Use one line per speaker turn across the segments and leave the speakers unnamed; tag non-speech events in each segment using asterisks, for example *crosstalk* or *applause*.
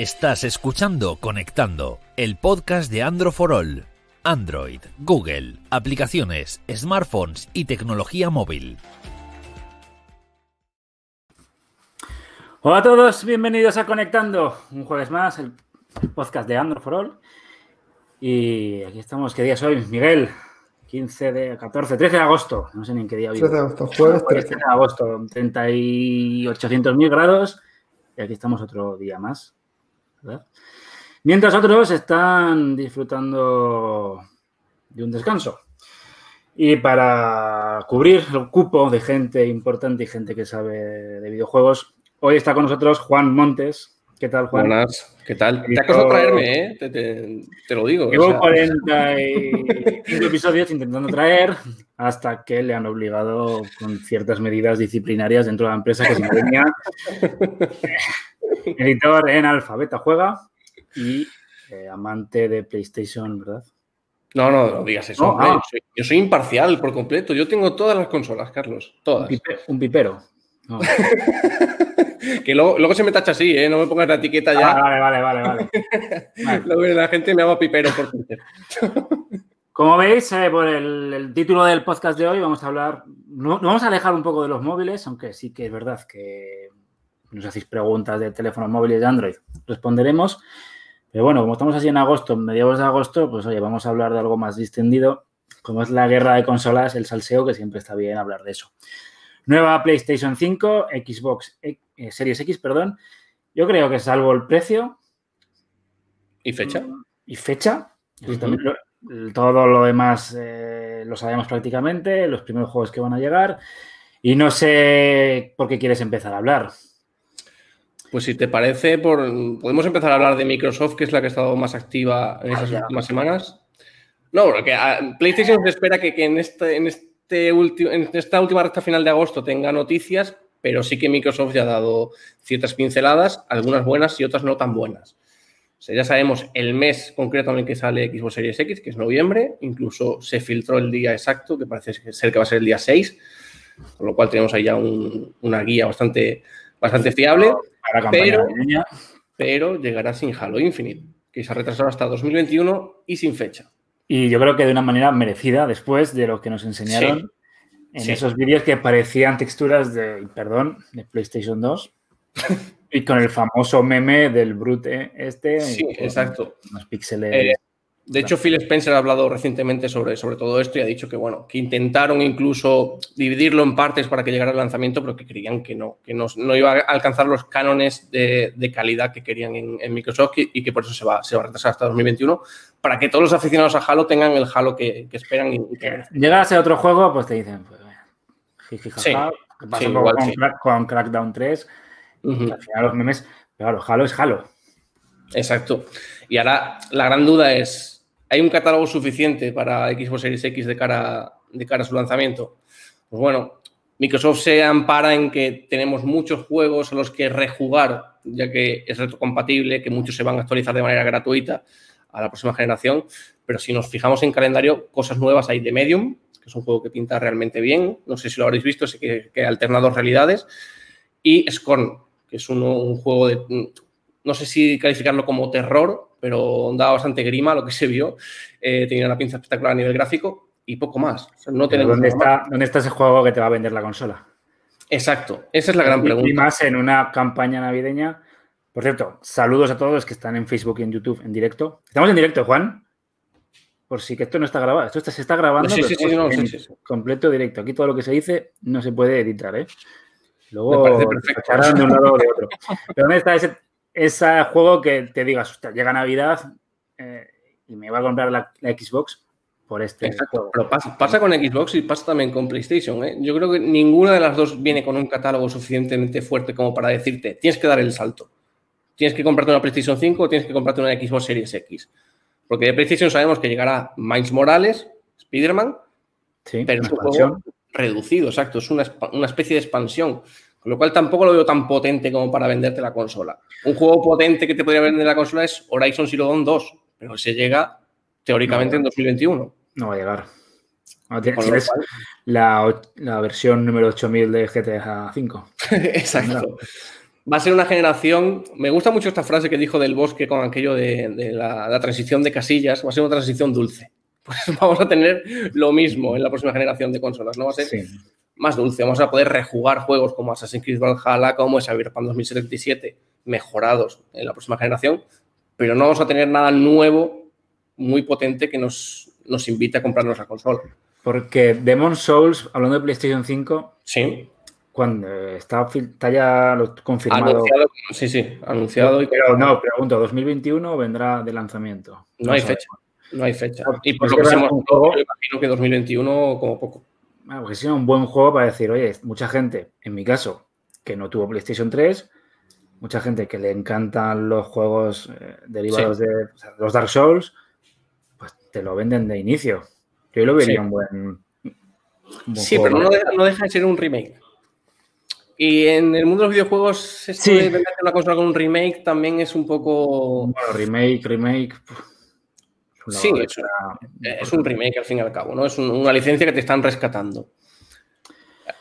Estás escuchando Conectando, el podcast de Android for All. Android, Google, aplicaciones, smartphones y tecnología móvil.
Hola a todos, bienvenidos a Conectando, un jueves más, el podcast de Android for All. Y aquí estamos, ¿qué día es hoy? Miguel, 15 de 14, 13 de agosto, no sé ni en qué día vivo.
13 de agosto, jueves 13.
13 de agosto, 30 y 800.000 grados y aquí estamos otro día más. ¿Verdad? Mientras otros están disfrutando de un descanso. Y para cubrir el cupo de gente importante y gente que sabe de videojuegos, hoy está con nosotros Juan Montes. ¿Qué tal, Juan?
Buenas, ¿qué tal? Te ha costado traerme, ¿eh? Te, te- te lo digo.
Llevo
o sea,
45 episodios intentando traer hasta que le han obligado con ciertas medidas disciplinarias dentro de la empresa que se venía. *laughs* Editor en Alfabeta Juega y eh, amante de PlayStation, ¿verdad?
No, no, no digas eso.
No,
hombre.
ah.
Yo, soy, yo soy imparcial por completo. Yo tengo todas las consolas, Carlos.
Un,
Todas.
pipe- un pipero. No. *laughs*
Que luego, luego se me tacha así, ¿eh? No me pongas la etiqueta ya.
Ah, vale, vale, vale, vale. *laughs* Vale.
Luego la gente me llama pipero por Twitter. *laughs*
Como veis, eh, por el, el título del podcast de hoy vamos a hablar, no, nos vamos a alejar un poco de los móviles, aunque sí que es verdad que nos hacéis preguntas de teléfonos móviles de Android, responderemos. Pero bueno, como estamos así en agosto, mediados de agosto, pues oye, vamos a hablar de algo más distendido, como es la guerra de consolas, el salseo, que siempre está bien hablar de eso. Nueva PlayStation 5, Xbox eh, Series X, perdón. Yo creo que salvo el precio,
¿Y fecha?
y fecha. Lo- todo lo demás eh, lo sabemos prácticamente, los primeros juegos que van a llegar. Y no sé por qué quieres empezar a hablar.
Pues si te parece, por... podemos empezar a hablar de Microsoft, que es la que ha estado más activa en
Ah,
esas
ya.
últimas semanas. No, porque a PlayStation se espera que, que en, este, en, este en esta última recta final de agosto tenga noticias, pero sí que Microsoft ya ha dado ciertas pinceladas, algunas buenas y otras no tan buenas. O sea, ya sabemos el mes concreto en el que sale Xbox Series X, que es noviembre, incluso se filtró el día exacto, que parece ser que va a ser el día 6, con lo cual tenemos ahí ya un- una guía bastante, bastante fiable Pero- pero llegará sin Halo Infinite, que se ha retrasado hasta 2021 y sin fecha.
Y yo creo que de una manera merecida después de lo que nos enseñaron en
Sí.
esos vídeos que parecían texturas de, perdón, de PlayStation 2. *laughs* y con el famoso meme del Brute este.
Sí,
con
exacto.
Unos píxeles.
Eh, De hecho, Phil Spencer ha hablado recientemente sobre, sobre todo esto y ha dicho que, bueno, que intentaron incluso dividirlo en partes para que llegara al lanzamiento, pero que creían que no, que no, no iba a alcanzar los cánones de, de calidad que querían en, en Microsoft y, y que por eso se va, se va a retrasar hasta 2021, para que todos los aficionados a Halo tengan el Halo que, que esperan y, que.
Llega a ser otro juego, pues te dicen, pues, jiji,
Sí, sí, igual
con,
sí.
Crack- con Crackdown 3,
Ujú.
que al final los memes, pero claro, Halo es Halo.
Exacto. Y ahora la gran duda es, ¿hay un catálogo suficiente para Xbox Series X de cara, de cara a su lanzamiento? Pues bueno, Microsoft se ampara en que tenemos muchos juegos a los que rejugar, ya que es retrocompatible, que muchos se van a actualizar de manera gratuita a la próxima generación, pero si nos fijamos en calendario, cosas nuevas hay de Medium, que es un juego que pinta realmente bien, no sé si lo habréis visto, sé que, que alterna dos realidades, y Scorn, que es uno- un juego de, no sé si calificarlo como terror, pero daba bastante grima lo que se vio. Eh, tenía una pinza espectacular a nivel gráfico y poco más. O sea, no tenemos
¿dónde,
más.
está, ¿Dónde está ese juego que te va a vender la consola?
Exacto, esa es la gran
Y- Y
pregunta.
más en una campaña navideña. Por cierto, saludos a todos los que están en Facebook y en YouTube en directo. Estamos en directo, Juan. Por si que esto no está grabado. Esto está- se está grabando.
Sí,
pero
sí, sí, no,
en. Completo directo. Aquí todo lo que se dice no se puede editar, ¿eh? Luego de un lado o de otro. *laughs* Pero ¿dónde está ese, ese juego que te digas, "Hostia, llega Navidad eh, y me va a comprar la, la Xbox por este
Exacto.
juego?
Pero pasa, pasa con Xbox y pasa también con PlayStation. ¿eh? Yo creo que ninguna de las dos viene con un catálogo suficientemente fuerte como para decirte, tienes que dar el salto. Tienes que comprarte una PlayStation 5 o tienes que comprarte una Xbox Series X. Porque de PlayStation sabemos que llegará Miles Morales, Spider-Man,
Sí,
pero es un juego reducido, exacto, es una, una especie de expansión, con lo cual tampoco lo veo tan potente como para venderte la consola. Un juego potente que te podría vender la consola es Horizon Zero Dawn 2, pero se llega teóricamente en 2021.
No va a llegar. No, tienes
cual-
la, la versión número 8000 de GTA V. *laughs*
exacto. va a ser una generación. Me gusta mucho esta frase que dijo del bosque con aquello de, la, transición de casillas. Va a ser una transición dulce. *laughs* Pues vamos a tener lo mismo en la próxima generación de consolas. No va a ser más dulce. Vamos a poder rejugar juegos como Assassin's Creed Valhalla, como Cyberpunk 2077, mejorados en la próxima generación, pero no vamos a tener nada nuevo, muy potente que nos, nos invite a comprarnos la consola.
Porque Demon Souls, hablando de PlayStation 5,
sí.
cuando está, está ya confirmado.
Anunciado, sí, sí, anunciado.
Pero no, pregunto, ¿2021 vendrá de lanzamiento?
No, hay fecha. No hay fecha. Y por lo que hemos yo imagino que 2021 como poco.
Ah, porque si un buen juego para decir, oye, mucha gente, en mi caso, que no tuvo PlayStation 3, mucha gente que le encantan los juegos eh, derivados de los Dark Souls, pues te lo venden de inicio. Yo lo vería un buen.
sí, pero no deja, de ser un remake. Y en el mundo de los videojuegos, esto de vender una consola con un remake también es un poco.
Bueno, remake, remake.
Sí, es, un remake al fin y al cabo, ¿no? Es una licencia que te están rescatando.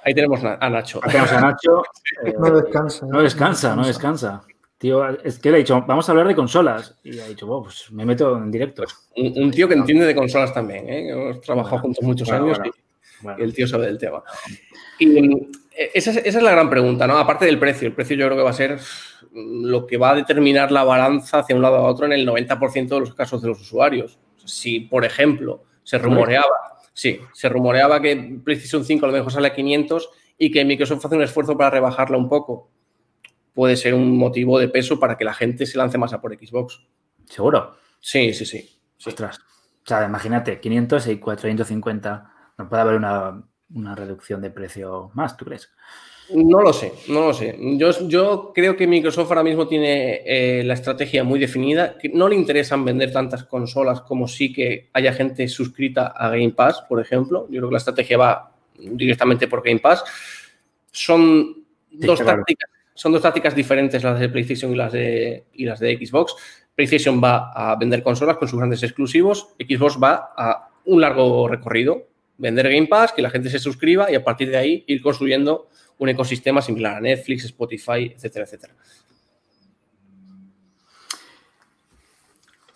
Ahí tenemos a Nacho.
Ahí tenemos a Nacho. *laughs*
no descansa.
No descansa, no descansa. Tío, es que le he dicho, vamos a hablar de consolas. Y ha dicho, pues me meto en directo.
Un, tío que entiende de consolas también, ¿eh? Hemos trabajado juntos muchos años Y, el tío sabe del tema. Y eh, esa es, la gran pregunta, ¿no? Aparte del precio. El precio yo creo que va a ser lo que va a determinar la balanza hacia un lado a otro en el 90% de los casos de los usuarios. Si, por ejemplo, se rumoreaba, sí, se rumoreaba que PlayStation 5 a lo mejor sale a 500 y que Microsoft hace un esfuerzo para rebajarla un poco puede ser un motivo de peso para que la gente se lance más a por Xbox.
¿Seguro?
Sí, sí, sí.
Ostras. O sea, imagínate, 500 y 450. No puede haber una, reducción de precio más, ¿tú crees?
No lo sé, no lo sé. Yo, yo creo que Microsoft ahora mismo tiene eh, la estrategia muy definida, que no le interesan vender tantas consolas como sí que haya gente suscrita a Game Pass, por ejemplo. Yo creo que la estrategia va directamente por Game Pass. Son dos tácticas son dos tácticas diferentes las de PlayStation y las de, y las de Xbox. PlayStation va a vender consolas con sus grandes exclusivos, Xbox va a un largo recorrido, vender Game Pass, que la gente se suscriba y a partir de ahí ir construyendo un ecosistema similar a Netflix, Spotify, etcétera, etcétera.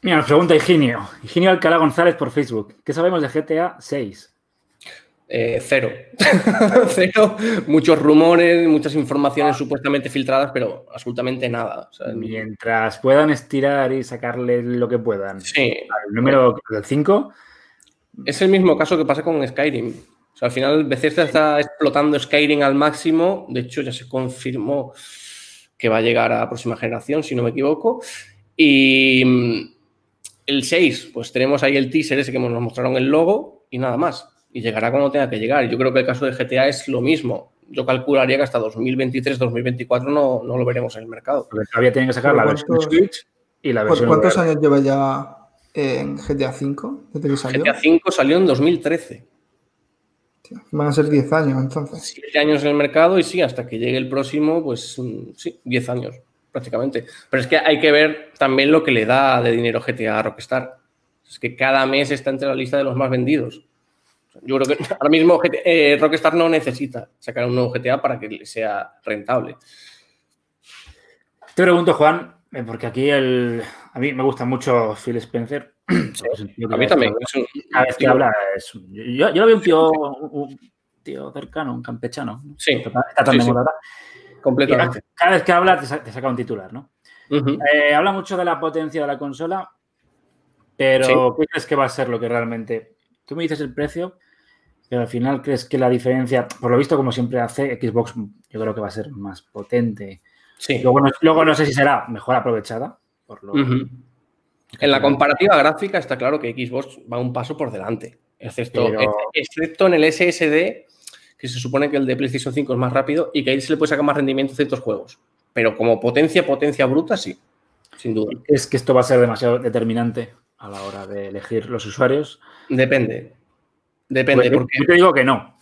Mira, nos pregunta Higinio. Higinio Alcalá González por Facebook. ¿Qué sabemos de GTA 6?
Eh, cero. *laughs* cero. Muchos rumores, muchas informaciones supuestamente filtradas, pero absolutamente nada.
Mientras puedan estirar y sacarle lo que puedan.
Sí.
El número del 5.
Es el mismo caso que pasa con Skyrim. O sea, al final Bethesda está explotando Skyrim al máximo. De hecho, ya se confirmó que va a llegar a la próxima generación, si no me equivoco. Y mm, el 6, pues tenemos ahí el teaser ese que nos mostraron el logo y nada más y llegará cuando tenga que llegar. Yo creo que el caso de GTA es lo mismo. Yo calcularía que hasta 2023, 2024 no, no lo veremos en el mercado.
todavía tienen que sacar la versión Switch y la versión.
¿Cuántos años lleva ya en GTA V?
GTA V salió en 2013.
Van a ser 10 años entonces.
7 años en el mercado y sí, hasta que llegue el próximo, pues mm, sí, 10 años prácticamente. Pero es que hay que ver también lo que le da de dinero GTA a Rockstar. Es que cada mes está entre la lista de los más vendidos. Yo creo que *laughs* ahora mismo eh, Rockstar no necesita sacar un nuevo GTA para que sea rentable.
Te pregunto, Juan, eh, porque aquí el, a mí me gusta mucho Phil Spencer. *clears throat*
a mí también.
cada vez que habla es, yo, yo, lo veo un tío, un tío cercano, un campechano.
Sí.
Está, tan
sí, Completamente.
Cada vez que habla te, saca un titular, ¿no? Eh, habla mucho de la potencia de la consola, pero ¿qué crees que va a ser lo que realmente Tú me dices el precio, pero al final crees que la diferencia, por lo visto, como siempre hace, Xbox yo creo que va a ser más potente.
Sí.
Luego no, sé si será mejor aprovechada. Por lo...
En la comparativa gráfica está claro que Xbox va un paso por delante, excepto, excepto en el SSD, que se supone que el de PlayStation 5 es más rápido y que ahí se le puede sacar más rendimiento a ciertos juegos. Pero como potencia, potencia bruta, sí, sin duda.
¿Es que esto va a ser demasiado determinante a la hora de elegir los usuarios?
Depende. Depende.
Pues yo te digo que no.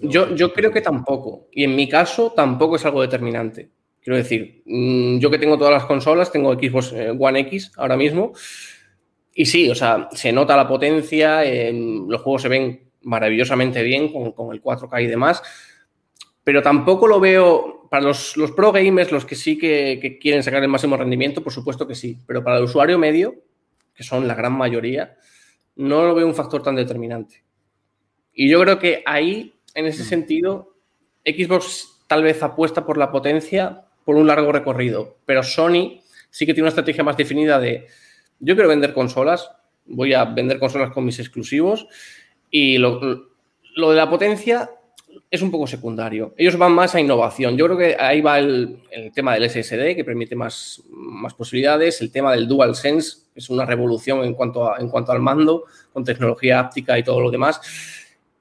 Yo, yo creo que tampoco. Y en mi caso tampoco es algo determinante. Quiero decir, mm, yo que tengo todas las consolas, tengo Xbox eh, One X ahora mismo. Y sí, o sea, se nota la potencia, los juegos se ven maravillosamente bien con, con, el 4K y demás, pero tampoco lo veo para los, los pro gamers, los que sí que, que quieren sacar el máximo rendimiento, por supuesto que sí, pero para el usuario medio, que son la gran mayoría, no lo veo un factor tan determinante. Y yo creo que ahí, en ese sentido, Xbox tal vez apuesta por la potencia por un largo recorrido, pero Sony sí que tiene una estrategia más definida de yo quiero vender consolas, voy a vender consolas con mis exclusivos y lo, de la potencia es un poco secundario. Ellos van más a innovación. Yo creo que ahí va el, tema del SSD, que permite más, posibilidades. El tema del DualSense, que es una revolución en cuanto, en cuanto al mando, con tecnología áptica y todo lo demás.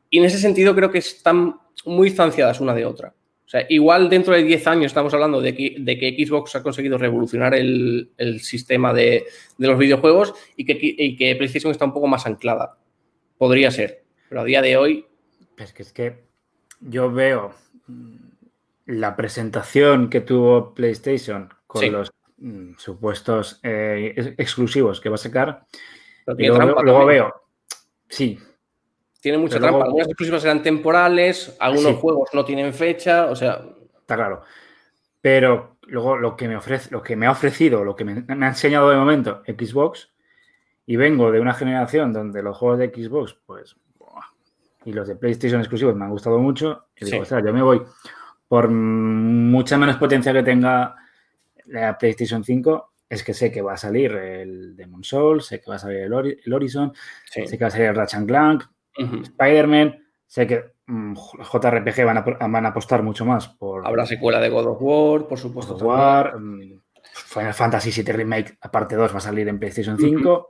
Y en ese sentido creo que están muy distanciadas una de otra. O sea, igual dentro de 10 años estamos hablando de que, de que Xbox ha conseguido revolucionar el, el sistema de, de, los videojuegos y que, y que PlayStation está un poco más anclada. Podría ser. Pero a día de hoy...
Es que es que yo veo la presentación que tuvo PlayStation con sí. los mm, supuestos eh, exclusivos que va a sacar. Y luego, luego veo, sí.
Tiene mucha Pero trampa. Luego, Algunas exclusivas eran temporales, algunos sí. juegos no tienen fecha, o sea.
Está claro. Pero luego lo que me ofrece, lo que me ha ofrecido, lo que me, me ha enseñado de momento Xbox, y vengo de una generación donde los juegos de Xbox, pues y los de PlayStation exclusivos me han gustado mucho. Y digo, sí. ostras, yo me voy por mucha menos potencia que tenga la PlayStation 5, es que sé que va a salir el Demon Souls, sé que va a salir el, Ori el Horizon, sí. sé que va a salir el Ratchet Clank, uh -huh. Spider-Man, sé que mm, JRPG van a, van a, apostar mucho más por...
Habrá secuela de God of War, por supuesto.
God of War, mm, Final Fantasy VII Remake, aparte 2, va a salir en PlayStation 5. Uh -huh.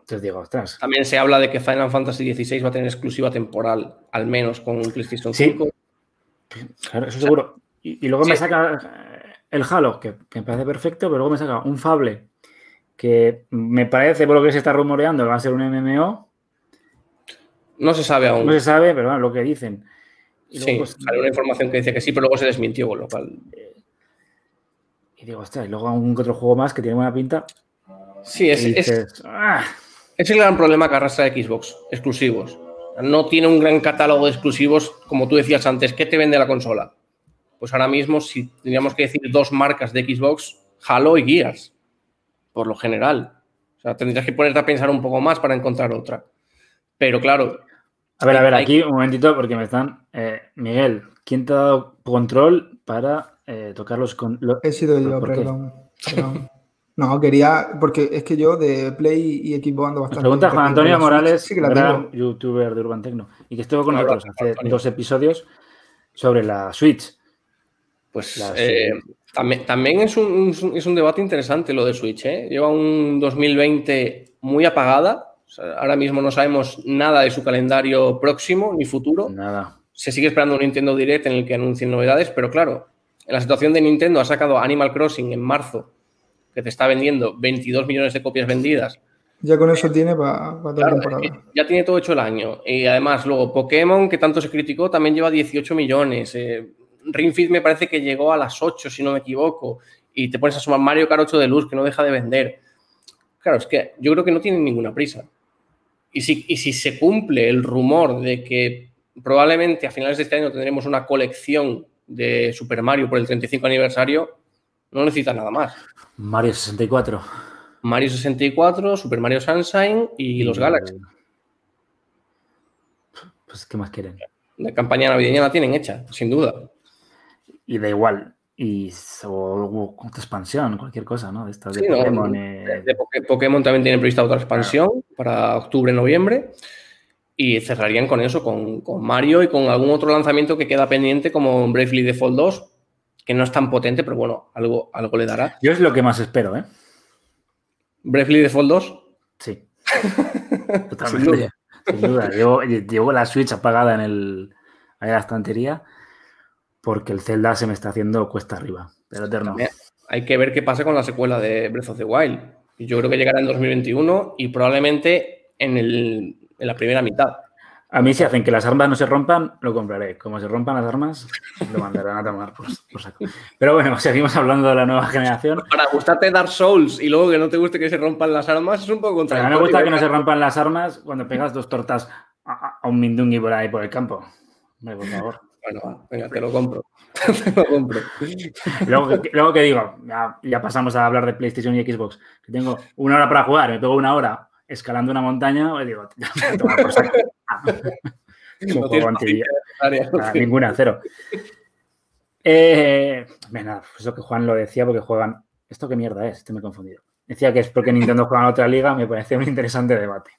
Entonces digo, ostras.
También se habla de que Final Fantasy XVI va a tener exclusiva temporal, al menos con un PlayStation 5.
Sí. Claro, eso seguro. Y, y luego sí. me saca el Halo, que, que, me parece perfecto, pero luego me saca un Fable, que me parece, por lo que se está rumoreando, que va a ser un MMO.
No se sabe aún.
No se sabe, pero bueno, lo que dicen.
Y luego, sí, pues, sale una información que dice que sí, pero luego se desmintió, con lo cual.
Y digo, ostras, y luego un otro juego más que tiene buena pinta.
Sí, es, dices, es, ah, es el gran problema que arrastra Xbox, exclusivos. No tiene un gran catálogo de exclusivos, como tú decías antes. ¿Qué te vende la consola? Pues ahora mismo, si tendríamos que decir dos marcas de Xbox, Halo y Gears, por lo general. O sea, tendrías que ponerte a pensar un poco más para encontrar otra. Pero claro.
A ver, a ver, aquí un momentito, porque me están. Eh, Miguel, ¿quién te ha dado control para eh, tocar los. Con, lo,
He sido yo, perdón. perdón. No, quería, porque es que yo de Play y equipo ando bastante.
Pregunta Juan Antonio Morales, sí que la gran tengo. youtuber de Urban Tecno, y que estuvo con nosotros hace Antonio. dos episodios sobre la Switch.
Pues la eh, también, también es, un, es, un, debate interesante lo de Switch. ¿eh? Lleva un 2020 muy apagada. O sea, ahora mismo no sabemos nada de su calendario próximo ni futuro.
Nada.
Se sigue esperando un Nintendo Direct en el que anuncien novedades, pero claro, en la situación de Nintendo ha sacado Animal Crossing en marzo que te está vendiendo 22 millones de copias vendidas.
Ya con eso tiene para pa toda claro, temporada.
Ya tiene todo hecho el año. Y además, luego Pokémon, que tanto se criticó, también lleva 18 millones. Eh, Ring Fit me parece que llegó a las 8, si no me equivoco. Y te pones a sumar Mario Kart 8 de luz, que no deja de vender. Claro, es que yo creo que no tienen ninguna prisa. Y si, y si se cumple el rumor de que probablemente a finales de este año tendremos una colección de Super Mario por el 35 aniversario, no necesita nada más.
Mario 64.
Mario 64, Super Mario Sunshine y, y los Galaxy.
Pues, ¿qué más quieren?
La campaña navideña la tienen hecha, sin duda.
Y da igual. Y o, otra expansión, cualquier cosa, ¿no? De, estas, de sí, Pokémon.
No, eh... de Pokémon también tiene prevista otra expansión ah. para octubre, noviembre. Y cerrarían con eso, con, con, Mario y con algún otro lanzamiento que queda pendiente, como Bravely Default 2, que no es tan potente, pero bueno, algo, algo le dará.
Yo es lo que más espero, ¿eh?
¿Bravely Default 2?
Sí. *laughs* Totalmente. Sin duda. Sin duda. Llevo, llevo, la Switch apagada en, el, en la estantería porque el Zelda se me está haciendo cuesta arriba, pero eterno. También
hay que ver qué pasa con la secuela de Breath of the Wild. Yo creo que llegará en 2021 y probablemente en, el, en la primera mitad.
A mí si hacen que las armas no se rompan, lo compraré. Como se rompan las armas, lo mandarán a tomar por, por, saco. Pero bueno, *laughs* seguimos hablando de la nueva generación.
Para gustarte Dark Souls y luego que no te guste que se rompan las armas es un poco contradictorio.
A mí me gusta que no se rompan las armas cuando pegas dos tortas a, a un mindungui por ahí por el campo. Hombre, por favor.
Bueno, venga, te lo compro. *laughs* te lo compro.
Luego, que- luego que digo, ya, ya pasamos a hablar de PlayStation y Xbox, que tengo una hora para jugar, me pego una hora escalando una montaña, y digo, ya me voy a por saco. *laughs*
No
juego
tienes
anti-
Área,
nada, ninguna, cero. Eh, venga, pues lo que Juan lo decía porque juegan. ¿Esto qué mierda es? Me he confundido. Decía que es porque Nintendo juega en otra liga, me parece un interesante debate.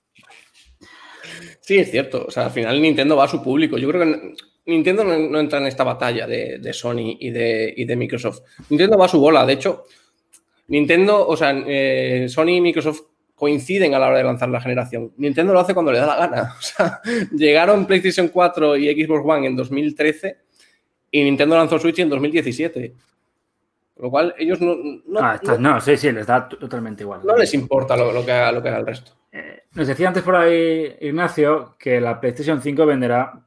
Sí, es cierto. O sea, al final Nintendo va a su público. Yo creo que Nintendo no, no entra en esta batalla de, de Sony y de, y de Microsoft. Nintendo va a su bola. De hecho, Nintendo, o sea, eh, Sony y Microsoft coinciden a la hora de lanzar la generación. Nintendo lo hace cuando le da la gana. *laughs* O sea, llegaron PlayStation 4 y Xbox One en 2013 y Nintendo lanzó Switch en 2017. Con lo cual, ellos no, no,
Ah, está- no, sí, sí, les da totalmente igual.
no les importa lo, lo que haga, lo que haga el resto.
Eh, nos decía antes por ahí Ignacio que la PlayStation 5 venderá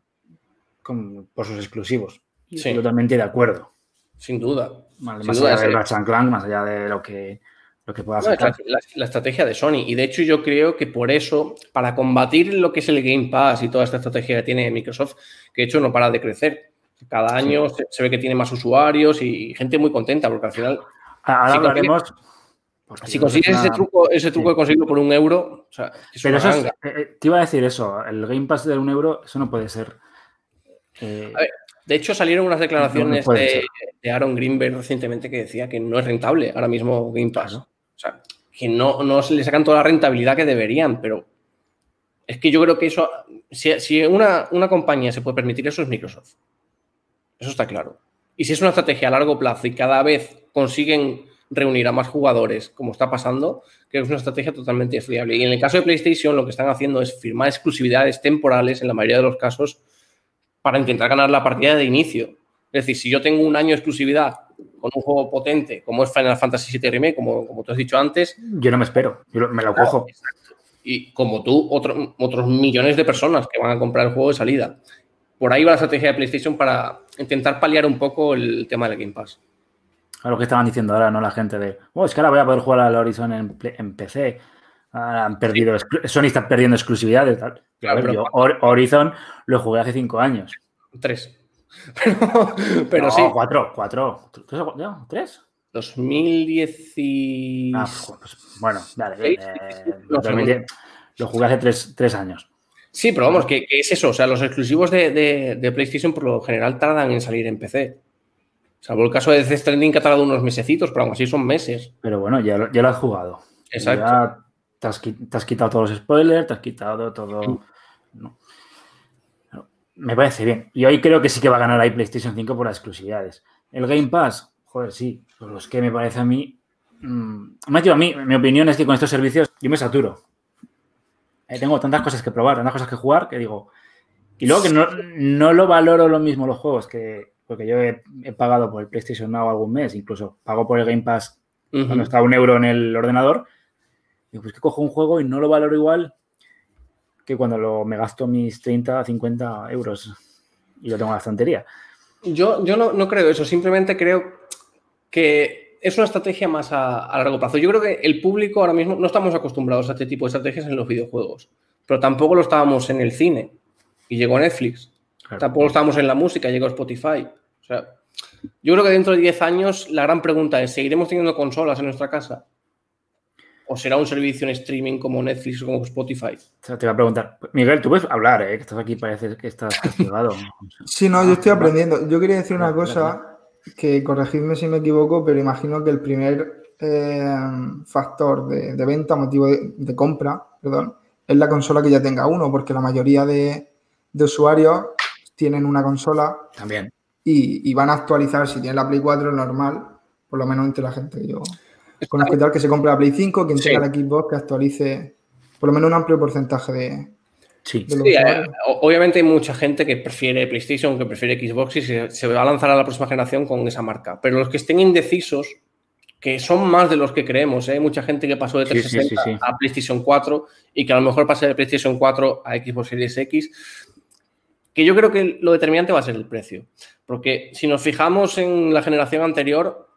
con- por sus exclusivos. Y
Sí.
Estoy totalmente de acuerdo.
Sin duda.
Más,
Sin
más
duda,
allá del. Ratchet Clank, más allá de lo que, lo que pueda
No,
sacar.
la, la- la estrategia de Sony. Y de hecho, yo creo que por eso, para combatir lo que es el Game Pass y toda esta estrategia que tiene Microsoft, que de hecho no para de crecer. Cada año se, se ve que tiene más usuarios y gente muy contenta, porque al final,
Ahora
si
hablaremos. porque
si consigues ese truco, ese truco
sí.
de conseguirlo por un euro, o sea, es
Pero eso es, eh, eh, te iba a decir eso, el Game Pass de un euro, eso no puede ser. Eh,
A ver, De hecho, salieron unas declaraciones de, Aaron Greenberg recientemente que decía que no es rentable ahora mismo Game Pass.
Claro.
O sea, que no, no se le sacan toda la rentabilidad que deberían, pero es que yo creo que eso, si, si una, una compañía se puede permitir eso es Microsoft. Eso está claro. Y si es una estrategia a largo plazo y cada vez consiguen reunir a más jugadores, como está pasando, creo que es una estrategia totalmente fiable. Y en el caso de PlayStation, lo que están haciendo es firmar exclusividades temporales, en la mayoría de los casos, para intentar ganar la partida de inicio. Es decir, si yo tengo un año de exclusividad con un juego potente como es Final Fantasy VII Remake, como, como tú has dicho antes,
yo no me espero, yo me lo cojo.
y como tú, otro- otros millones de personas que van a comprar el juego de salida. Por ahí va la estrategia de PlayStation para intentar paliar un poco el tema del Game Pass.
A lo que estaban diciendo ahora, ¿no? La gente de, oh, es que ahora voy a poder jugar al Horizon en PC. Ahora han perdido, Sony está perdiendo exclusividades. Tal.
Claro,
ver, yo Horizon lo jugué hace cinco años.
Tres. *laughs* Pero, pero
No,
sí,
Cuatro, cuatro. ¿Tres? o- no, ¿Tres?
2010 y...
Ah, pues, bueno, dale. Eh,
sí, sí, no sé,
2010. lo jugué hace tres, tres años.
Sí, pero vamos, que, que es eso. O sea, los exclusivos de, de- de PlayStation por lo general tardan en salir en PC. Salvo el caso de Death Stranding que ha tardado unos mesecitos, pero aún así son meses.
Pero bueno, ya lo, ya lo has jugado.
Exacto.
Ya te has, te has quitado todos los spoilers, te has quitado todo. no. Me parece bien. Y hoy creo que sí que va a ganar ahí PlayStation 5 por las exclusividades. El Game Pass, joder, sí. Por los que me parece a mí. mm, Matthew, a mí, mi opinión es que con estos servicios yo me saturo. Eh, tengo tantas cosas que probar, tantas cosas que jugar que digo. Y luego que no, no lo valoro lo mismo los juegos que. Porque yo he, he pagado por el PlayStation Now algún mes, incluso pago por el Game Pass
Ujú.
cuando está un euro en el ordenador, digo, pues que cojo un juego y no lo valoro igual que cuando lo, me gasto mis 30, 50 euros y lo tengo en la estantería.
Yo, yo no, no creo eso, simplemente creo que es una estrategia más a, a largo plazo. Yo creo que el público ahora mismo no estamos acostumbrados a este tipo de estrategias en los videojuegos, pero tampoco lo estábamos en el cine y llegó Netflix.
Claro.
Tampoco estábamos en la música, llegó Spotify. O sea, yo creo que dentro de 10 años la gran pregunta es, ¿seguiremos teniendo consolas en nuestra casa? ¿O será un servicio en streaming como Netflix o como Spotify?
O sea, te iba a preguntar, Miguel, tú puedes hablar, ¿eh? que estás aquí, parece que estás *laughs* castigado.
Sí, no, yo estoy aprendiendo. Yo quería decir una cosa, que corregidme si me equivoco, pero imagino que el primer eh, factor de, de venta, motivo de, de compra, perdón, es la consola que ya tenga uno, porque la mayoría de, de usuarios tienen una consola
También.
y, y van a actualizar, si tienen la Play 4 es normal, por lo menos entre la gente que yo conozco y tal, que se compre la Play 5, quien
Sí.
tenga la Xbox que actualice por lo menos un amplio porcentaje de,
Sí.
de los
Sí, eh, obviamente hay mucha gente que prefiere PlayStation, que prefiere Xbox y se, se va a lanzar a la próxima generación con esa marca. Pero los que estén indecisos, que son más de los que creemos, ¿eh? hay mucha gente que pasó de
Sí, sí,
360
sí, sí.
a PlayStation 4 y que a lo mejor pase de PlayStation 4 a Xbox Series X, que yo creo que lo determinante va a ser el precio. Porque si nos fijamos en la generación anterior,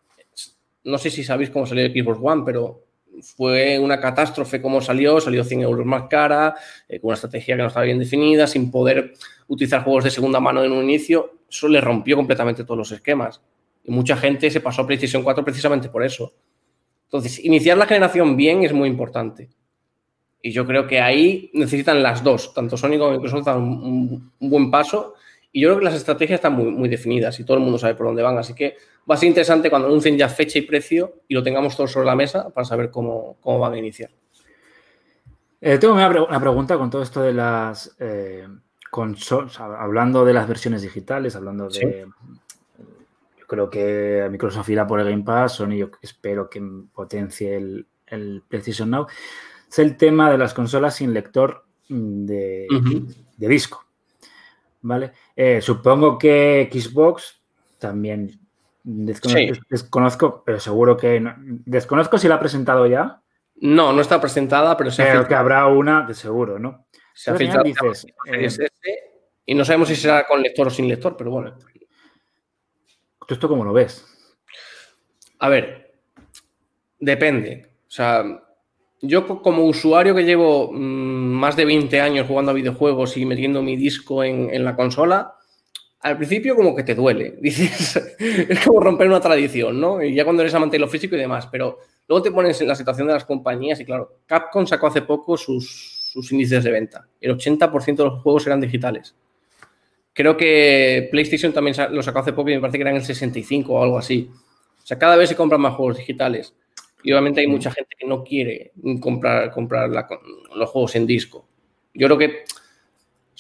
no sé si sabéis cómo salió Xbox One, pero fue una catástrofe como salió, salió 100 euros más cara, eh, con una estrategia que no estaba bien definida, sin poder utilizar juegos de segunda mano en un inicio, eso le rompió completamente todos los esquemas. Y mucha gente se pasó a PlayStation 4 precisamente por eso. Entonces, iniciar la generación bien es muy importante. Y yo creo que ahí necesitan las dos, tanto Sony como Microsoft dan un, un buen paso. Y yo creo que las estrategias están muy, muy definidas y todo el mundo sabe por dónde van. Así que va a ser interesante cuando anuncien ya fecha y precio y lo tengamos todos sobre la mesa para saber cómo, cómo van a iniciar.
Eh, tengo una, una, pregunta con todo esto de las eh, consolas, hablando de las versiones digitales, hablando de... ¿Sí? Yo creo que Microsoft irá por el Game Pass, Sony yo espero que potencie el, el PlayStation Now. Es el tema de las consolas sin lector de, uh -huh. de disco. ¿Vale? Eh, supongo que Xbox también Desconozco, sí. desconozco, pero seguro que no. Desconozco si la ha presentado ya.
No, no está presentada, pero se
Pero que habrá una de seguro, ¿no?
Se ha filtrado dices, eh, y no sabemos si será con lector o sin lector, pero bueno.
¿Tú esto cómo lo ves?
A ver, depende. O sea, yo como usuario que llevo mmm, más de 20 años jugando a videojuegos y metiendo mi disco en, en la consola, al principio como que te duele. *laughs* Dices, es como romper una tradición, ¿no? Y ya cuando eres amante de lo físico y demás, pero luego te pones en la situación de las compañías y claro, Capcom sacó hace poco sus, sus índices de venta. El 80% de los juegos eran digitales. Creo que PlayStation también lo sacó hace poco y me parece que eran el 65 o algo así. O sea, cada vez se compran más juegos digitales. Y obviamente hay mucha gente que no quiere comprar, comprar los juegos en disco. Yo creo que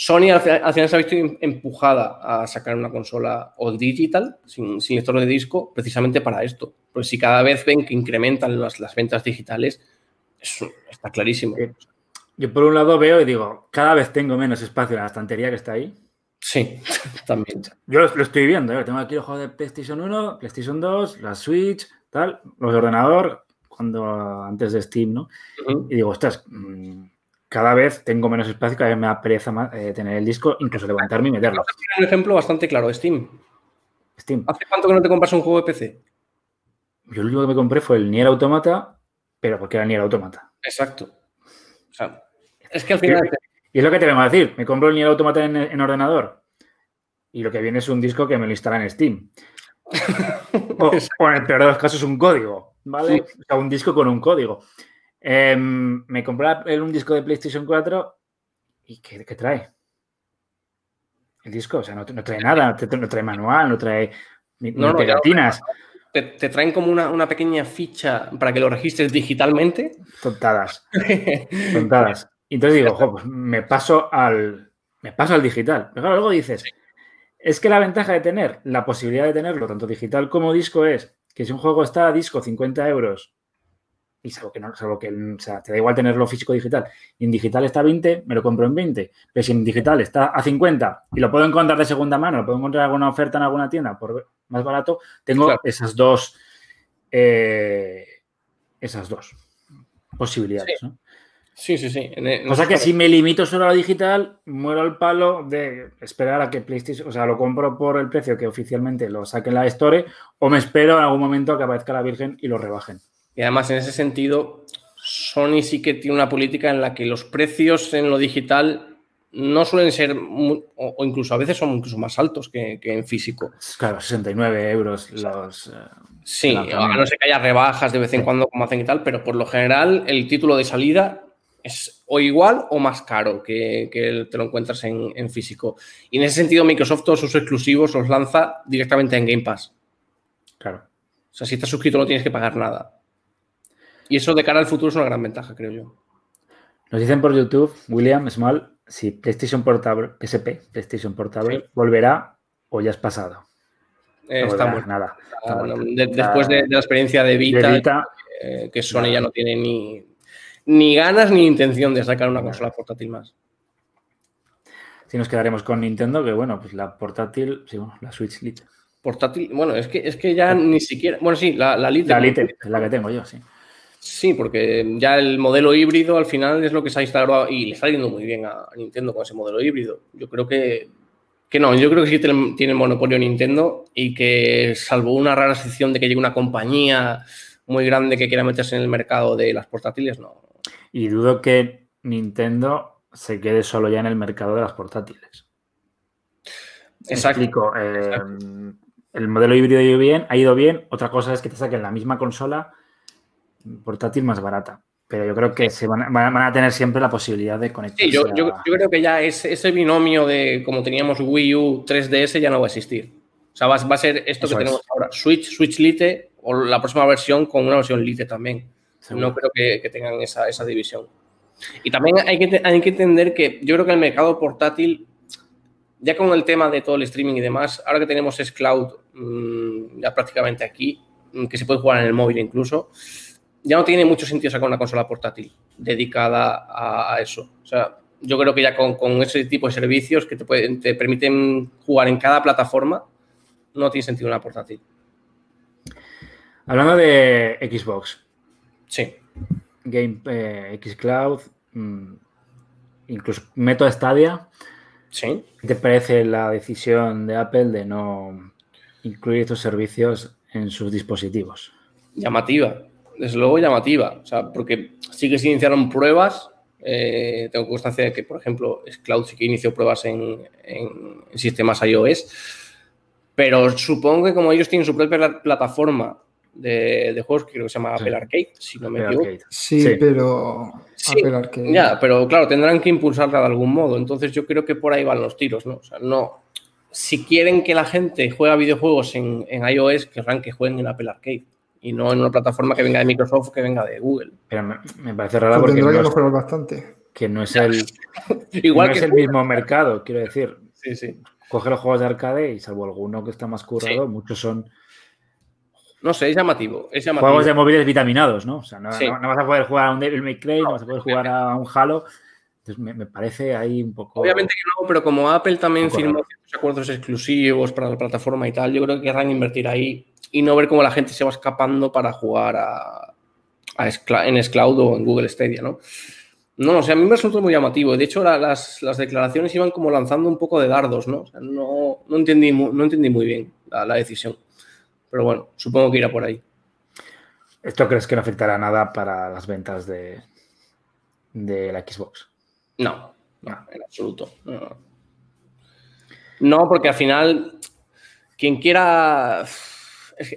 Sony al final, al final, se ha visto em, empujada a sacar una consola all digital, sin, sin, lector de disco, precisamente para esto. Porque si cada vez ven que incrementan las, las ventas digitales, eso está clarísimo.
Yo por un lado veo y digo, cada vez tengo menos espacio en la estantería que está ahí.
Sí, *laughs* también.
Yo lo, lo estoy viendo, ¿eh? tengo aquí los juegos de PlayStation 1, PlayStation 2, la Switch, tal, los de ordenador, cuando antes de Steam, ¿no? Uh -huh. Y digo, ostras, mmm, cada vez tengo menos espacio, cada vez me da pereza más, eh, tener el disco, incluso levantarme y meterlo.
Un ejemplo bastante claro, Steam.
Steam.
¿Hace cuánto que no te compras un juego de PC?
Yo lo único que me compré fue el Nier Automata, pero porque era Nier Automata.
Exacto. O sea, es que al final...
Y es lo que te vengo a decir, me compro el Nier Automata en, en ordenador y lo que viene es un disco que me lo instala en Steam. *laughs* o, o, en el peor de los casos un código, ¿vale? Sí. O sea, un disco con un código. Eh, me compré un disco de PlayStation 4 y ¿qué, qué trae? El disco, o sea, no, no trae nada, no trae manual, no trae ni,
no,
ni pegatinas.
Te, te, traen como una, una, pequeña ficha para que lo registres digitalmente.
Tontadas. *laughs* Tontadas. Y entonces digo, pues me paso al, me paso al digital. Pero claro, luego dices, es que la ventaja de tener la posibilidad de tenerlo tanto digital como disco es que si un juego está a disco 50 euros y salvo que no, salvo que, o sea, te da igual tenerlo físico o digital. Y en digital está a 20, me lo compro en 20. Pero si en digital está a 50 y lo puedo encontrar de segunda mano, lo puedo encontrar alguna oferta en alguna tienda por más barato, tengo claro. esas dos eh, esas dos posibilidades,
sí.
¿no?
Sí, sí, sí. En,
en Cosa que si me limito solo a lo digital, muero al palo de esperar a que PlayStation, o sea, lo compro por el precio que oficialmente lo saquen la Store o me espero en algún momento a que aparezca la Virgen y lo rebajen.
Y además, en ese sentido, Sony sí que tiene una política en la que los precios en lo digital no suelen ser, muy, o, incluso a veces son incluso más altos que, que en físico.
Claro, 69 euros los... Uh,
sí, a no ser que haya rebajas de vez en cuando como hacen y tal, pero por lo general el título de salida es o igual o más caro que, que te lo encuentras en, en, físico. Y en ese sentido Microsoft todos sus exclusivos los lanza directamente en Game Pass.
Claro.
O sea, si estás suscrito no tienes que pagar nada. Y eso de cara al futuro es una gran ventaja, creo yo.
Nos dicen por YouTube, William Small, si PlayStation Portable, PSP, PlayStation Portable, sí. volverá o ya es pasado.
Eh, no nada. Está de, después de, de, la experiencia de Vita,
de Vita
eh, que Sony nada. ya no tiene ni, ni ganas ni intención de sacar una consola portátil más.
Si nos quedaremos con Nintendo, que bueno, pues la portátil, sí, bueno, la Switch Lite.
Portátil, bueno, es que, es que ya ni siquiera, bueno, sí, la, la Lite.
La Lite, es la que tengo yo, sí.
Sí, porque ya el modelo híbrido al final es lo que se ha instalado y le está yendo muy bien a Nintendo con ese modelo híbrido. Yo creo que, que no, yo creo que sí tiene el monopolio Nintendo y que salvo una rara excepción de que llegue una compañía muy grande que quiera meterse en el mercado de las portátiles, no.
Y dudo que Nintendo se quede solo ya en el mercado de las portátiles.
Exacto.
Eh, el modelo híbrido ha ido bien, ha ido bien. Otra cosa es que te saquen la misma consola portátil más barata. Pero yo creo que se van, a tener siempre la posibilidad de conectar.
Sí, yo, creo que ya ese, binomio de como teníamos Wii U 3DS ya no va a existir. O sea, va, a ser esto que tenemos ahora, Switch, Switch Lite o la próxima versión con una versión Lite también. No creo que, tengan esa, división. Y también hay que, hay que entender que yo creo que el mercado portátil, ya con el tema de todo el streaming y demás, ahora que tenemos es cloud mm, ya prácticamente aquí, mm, que se puede jugar en el móvil incluso, ya no tiene mucho sentido sacar una consola portátil dedicada a, eso. O sea, yo creo que ya con, ese tipo de servicios que te, pueden, te permiten jugar en cada plataforma, no tiene sentido una portátil.
Hablando de Xbox.
Sí.
Game eh, Xcloud, mm, incluso Meto Stadia.
Sí.
¿Qué te parece la decisión de Apple de no incluir estos servicios en sus dispositivos?
Llamativa desde luego llamativa, o sea, porque sí que se iniciaron pruebas. Eh, tengo constancia de que, por ejemplo, Cloud sí que inició pruebas en, sistemas iOS, pero supongo que como ellos tienen su propia plataforma de, juegos que creo que se llama Apple Arcade, si no me equivoco.
Sí, pero Apple Arcade.
Ya, pero claro, tendrán que impulsarla de algún modo. Entonces yo creo que por ahí van los tiros, ¿no? O sea, no. Si quieren que la gente juegue videojuegos en, en iOS, querrán que jueguen en Apple Arcade y no en una plataforma que venga de Microsoft o que venga de Google.
Pero me, parece raro porque
no es, bastante.
que no es el, *laughs* Igual que es el mismo mercado, quiero decir.
Sí, sí.
Coge los juegos de arcade y salvo alguno que está más currado, muchos son...
No sé, es llamativo, es llamativo.
Juegos de móviles vitaminados, ¿no? O sea, no, vas a poder jugar a un Devil May Cry, no vas a poder jugar *laughs* a un Halo. Entonces me, parece ahí un poco...
Obviamente que no, pero como Apple también firmó ciertos acuerdos exclusivos para la plataforma y tal, yo creo que querrán invertir ahí y no ver cómo la gente se va escapando para jugar a, en Scloud o en Google Stadia, ¿no? No, o sea, a mí me resultó muy llamativo. De hecho, las, declaraciones iban como lanzando un poco de dardos, ¿no? O sea, no, entendí, no entendí muy bien la, decisión. Pero bueno, supongo que irá por ahí.
¿Esto crees que no afectará nada para las ventas de, de la Xbox?
No, no, en absoluto. no, porque al final, quien quiera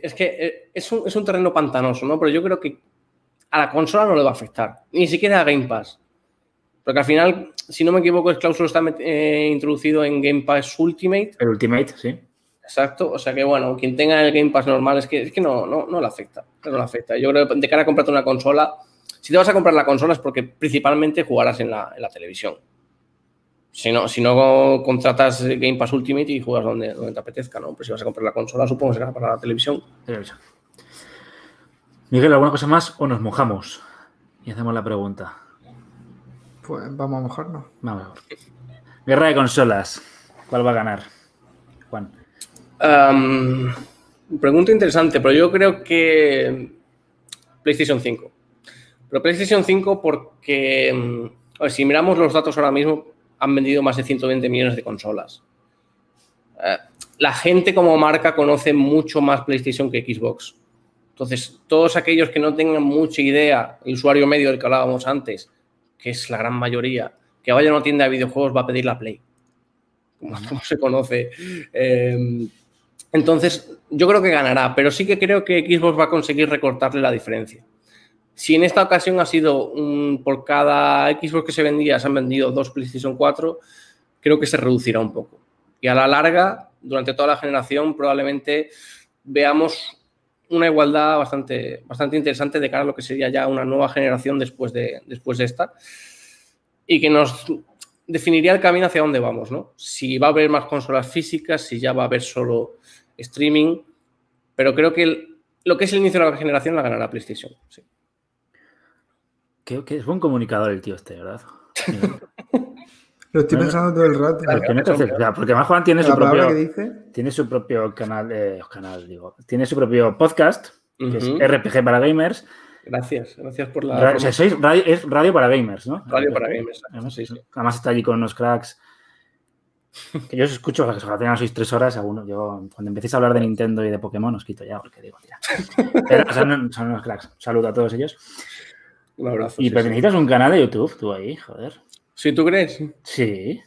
es, que eh, es un, terreno pantanoso, ¿no? Pero yo creo que a la consola no le va a afectar, ni siquiera a Game Pass. Porque al final, si no me equivoco, el cláusulo está eh, introducido en Game Pass Ultimate.
El Ultimate, sí.
Exacto, o sea que bueno, quien tenga el Game Pass normal es que, es que no, no, no le afecta, no le afecta. Yo creo que de cara a comprarte una consola, si te vas a comprar la consola es porque principalmente jugarás en la, en la televisión. Si no, si no contratas Game Pass Ultimate y juegas donde, donde te apetezca, ¿no? Pues si vas a comprar la consola, supongo que será para la televisión.
Miguel, ¿alguna cosa más o nos mojamos? Y hacemos la pregunta.
Pues vamos a mojarnos.
Vamos a ver. Guerra de consolas. ¿Cuál va a ganar? Juan.
pregunta interesante, pero yo creo que PlayStation 5. Pero PlayStation 5 porque, si miramos los datos ahora mismo, han vendido más de 120 millones de consolas. Eh, la gente como marca conoce mucho más PlayStation que Xbox. Entonces, todos aquellos que no tengan mucha idea, el usuario medio del que hablábamos antes, que es la gran mayoría, que vaya a una tienda de videojuegos va a pedir la Play, como, *laughs* se conoce. Eh, entonces, yo creo que ganará, pero sí que creo que Xbox va a conseguir recortarle la diferencia. Si en esta ocasión ha sido por cada Xbox que se vendía, se han vendido dos PlayStation 4, creo que se reducirá un poco. Y a la larga, durante toda la generación, probablemente veamos una igualdad bastante, bastante interesante de cara a lo que sería ya una nueva generación después de, después de esta. Y que nos definiría el camino hacia dónde vamos, ¿no? Si va a haber más consolas físicas, si ya va a haber solo streaming. Pero creo que lo que es el inicio de la generación la ganará PlayStation. Sí.
Que, es buen comunicador el tío este, ¿verdad? *laughs*
Lo estoy pensando todo el rato.
porque además Juan tiene su propio. Tiene su propio canal, eh, canal, digo. Tiene su propio podcast, que es RPG para gamers.
Gracias, gracias por la.
es radio para gamers, ¿no?
Radio para gamers.
Además, está allí con unos cracks. Que yo os escucho, que os sois tres horas a uno. Yo, cuando empecéis a hablar de Nintendo y de Pokémon, os quito ya, porque digo, tira. *laughs* Pero son, son unos cracks. Saludo a todos ellos.
Un abrazo.
Y
sí,
pero
sí.
necesitas un canal de YouTube, tú ahí, joder.
¿Sí, tú crees?
Sí,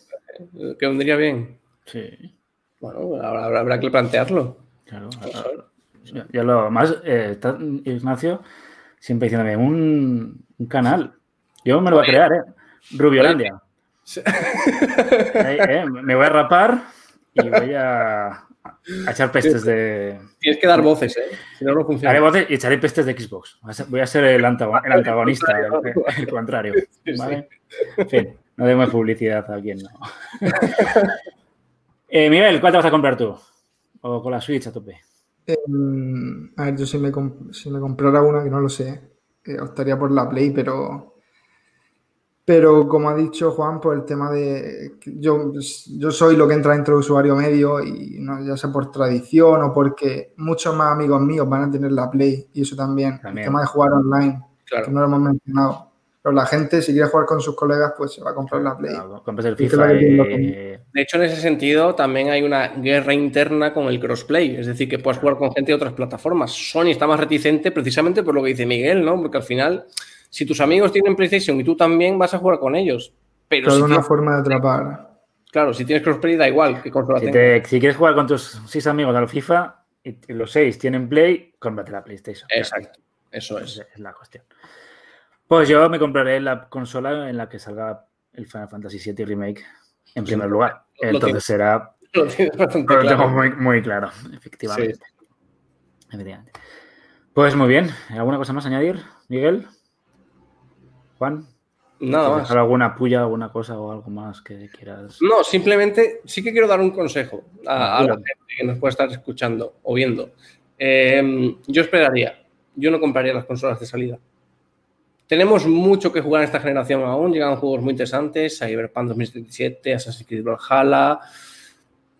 Que vendría bien.
sí.
Bueno, habrá, habrá- que plantearlo.
Claro.
Vamos a ver.
Yo, yo lo más, eh, está Ignacio siempre diciéndome, un, un canal. Yo me lo voy a crear, ¿eh? Rubiolandia.
Sí. *laughs*
¿eh? Me voy a rapar y voy a, a echar pestes de.
Tienes que dar voces, ¿eh? Si no, no funciona.
Haré voces y echaré pestes de Xbox. Voy a ser- el, antago- el antagonista, el, el contrario.
Sí, sí.
¿vale? En fin, no demos publicidad a quien no. *laughs* Eh, Miguel, ¿cuál te vas a comprar tú? O con la Switch a tope.
Em, a ver, yo si me, si me comprara una, que no lo sé, eh, optaría por la Play, pero, pero como ha dicho Juan, por el tema de que yo, yo soy lo que entra dentro del usuario medio y no, ya sea por tradición o porque muchos más amigos míos van a tener la Play y eso también,
También.
el tema de jugar online, que
Claro.
no lo hemos mencionado. Pero la gente, si quiere jugar con sus colegas, pues se va a comprar la Play.
Claro, compras el
que
FIFA
que que-
De hecho, en ese sentido, también hay una guerra interna con el crossplay. Es decir, que puedes jugar con gente de otras plataformas. Sony está más reticente precisamente por lo que dice Miguel, ¿no? Porque al final, si tus amigos tienen PlayStation y tú también, vas a jugar con ellos. Pero si
es una
tienes,
forma de atrapar.
claro, si tienes crossplay, da igual qué consola
Si, te- si quieres jugar con tus seis amigos al FIFA y los seis tienen Play, cómprate la PlayStation.
Exacto. Eso
Esa
es.
es la cuestión. Pues yo me compraré la consola en la que salga el Final Fantasy VII Remake en primer lugar. Entonces será
Lo
Lo
claro.
tengo muy, muy claro, efectivamente. Efectivamente. Pues muy bien. ¿Alguna cosa más a añadir, Miguel? Juan?
Nada más.
¿Dejar alguna puya, alguna cosa o algo más que quieras?
No, simplemente sí que quiero dar un consejo a, a la gente que nos puede estar escuchando o viendo. Eh, yo esperaría, yo no compraría las consolas de salida. Tenemos mucho que jugar en esta generación aún, llegan juegos muy interesantes, Cyberpunk 2077, Assassin's Creed Valhalla.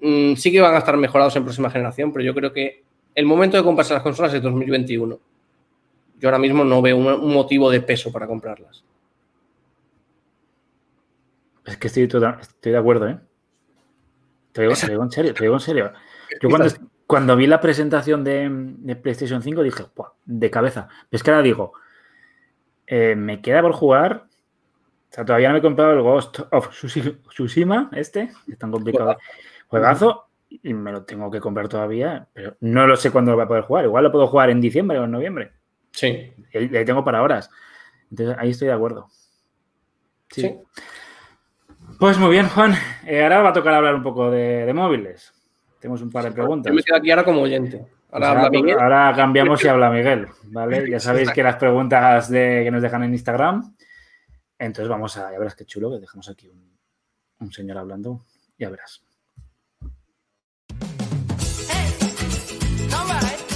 Mm, sí que van a estar mejorados en próxima generación, pero yo creo que el momento de comprarse las consolas es 2021. Yo ahora mismo no veo un, motivo de peso para comprarlas.
Es que estoy, total- estoy de acuerdo, ¿eh? Te digo, te digo en serio, te digo en serio. Yo cuando, cuando vi la presentación de, de PlayStation 5 dije, "Buah, de cabeza. Pero es que ahora digo, eh, me queda por jugar. O sea, todavía no me he comprado el Ghost of Tsushi- Tsushima, este, que es tan complicado. Juegazo, y me lo tengo que comprar todavía, pero no lo sé cuándo lo voy a poder jugar. Igual lo puedo jugar en diciembre o en noviembre.
Sí,
Y ahí ahí tengo para horas. Entonces ahí estoy de acuerdo.
sí.
Pues muy bien, Juan. Eh, ahora va a tocar hablar un poco de, de móviles. Tenemos un par de preguntas.
Yo me quedo aquí ahora como oyente.
Pues
Ahora
ahora,
habla Miguel.
ahora cambiamos y habla Miguel, ¿vale? Ya sabéis que las preguntas de, que nos dejan en Instagram. Entonces vamos a, ya verás qué chulo que dejamos aquí un, un señor hablando. Ya verás.
Alright.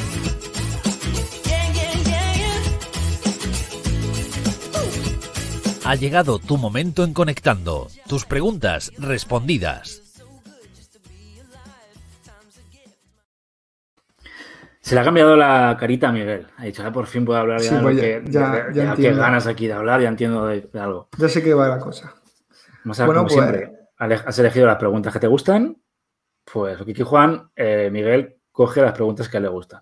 Ha llegado tu momento en Conectando. Tus preguntas respondidas.
Se le ha cambiado la carita a Miguel. Ha dicho, "Ah, por fin puedo hablar ya
Sí,
de
pues
lo
ya-
que,
ya-
de-
ya
de- qué
entiendo.
ganas aquí de hablar, ya entiendo de, de algo.
Ya sé que va la cosa. Bueno,
como
pues-
siempre, has elegido las preguntas que te gustan. Pues aquí Juan, eh, Miguel coge las preguntas que le gustan.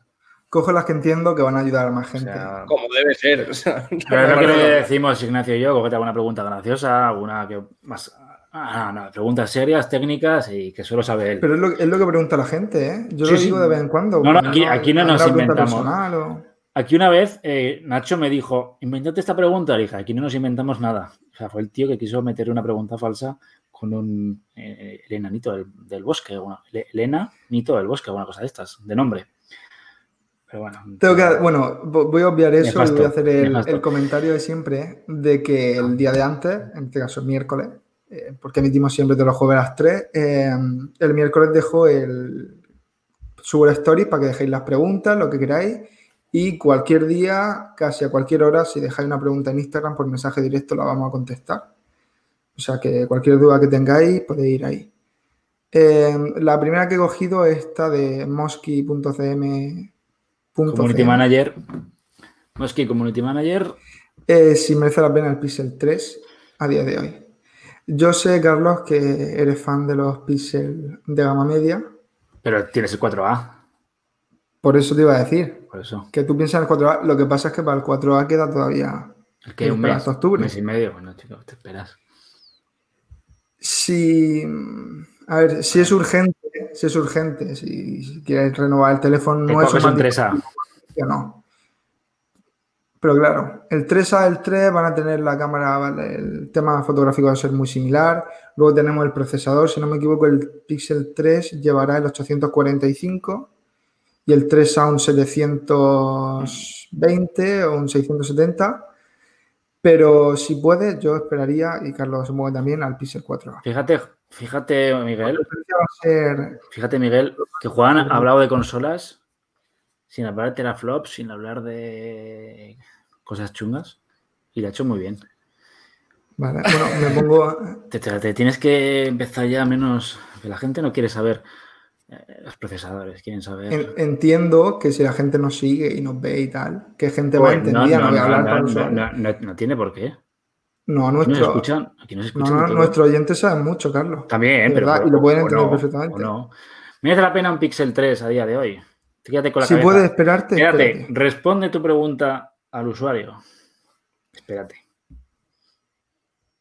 Cojo las que entiendo que van a ayudar a más
O
gente.
sea,
Como debe ser. o sea, *laughs*
Pero es lo que le decimos Ignacio y yo, cógete alguna pregunta graciosa, alguna que más... Ah, no, preguntas serias, técnicas y que solo sabe él.
Pero es lo, es lo que pregunta la gente, ¿eh? Yo
Sí,
lo
sí.
digo de vez en cuando.
No, no, aquí- aquí no nos inventamos.
personal o-
Aquí una vez eh, Nacho me dijo, inventate esta pregunta. Dije, aquí no nos inventamos nada. O sea, fue el tío que quiso meter una pregunta falsa con un eh, el enanito del, del bosque. Bueno, el, el enanito del bosque, alguna cosa de estas, de nombre. Pero bueno.
Tengo que, bueno, vo- voy a obviar eso
Nefasto,
y voy a hacer el, comentario de siempre de que el día de antes, en este caso el miércoles, eh, porque emitimos siempre de los jueves a las 3, eh, el miércoles dejo el subo el story para que dejéis las preguntas, lo que queráis, y cualquier día, casi a cualquier hora, si dejáis una pregunta en Instagram por mensaje directo, la vamos a contestar. O sea que cualquier duda que tengáis, podéis ir ahí. Eh, la primera que he cogido es esta de mosky.cm.
Community Manager. Mosky Community Manager.
Eh, si merece la pena el Pixel 3 a día de hoy. Yo sé, Carlos, que eres fan de los Pixel de gama media.
Pero tienes el 4A,
Por eso te iba a decir.
por eso.
Que tú piensas en el 4A. Lo que pasa es que para el 4A queda todavía.
El que un mes,
hasta octubre.
un mes y medio. Bueno, chicos, te esperas.
Si. A ver, si es urgente, si es urgente, si, quieres renovar el teléfono,
Te
no es un
un 3A.
que no. Pero claro, el 3A y el 3 van a tener la cámara, el tema fotográfico va a ser muy similar. Luego tenemos el procesador, si no me equivoco, el Pixel 3 llevará el 845 y el 3A un 720 o un 670. Pero si puedes, yo esperaría, y Carlos supongo que también, al Pixel 4A.
Fíjate, fíjate, Miguel,
va a ser
fíjate, Miguel, que Juan ha hablado de consolas sin hablar de teraflops, sin hablar de cosas chungas. Y lo ha hecho muy bien.
Vale, bueno, me pongo.
Te, te- te tienes que empezar ya menos. Que la gente no quiere saber eh, los procesadores, quieren saber.
en- Entiendo que si la gente nos sigue y nos ve y tal, que gente no, voy a hablar
no, no,
usuarios.
no, no- no tiene por qué.
No, nuestro,
escuchan, aquí nos
no,
escuchan
no, nuestros oyentes saben mucho, Carlos.
También, pero.
verdad, y lo pueden entender
no,
perfectamente.
o no. ¿Merece la pena un Pixel 3 a día de hoy? Quédate con la
Si
cabeza.
puedes esperarte,
Quédate,
espérate.
responde tu pregunta al usuario. Espérate,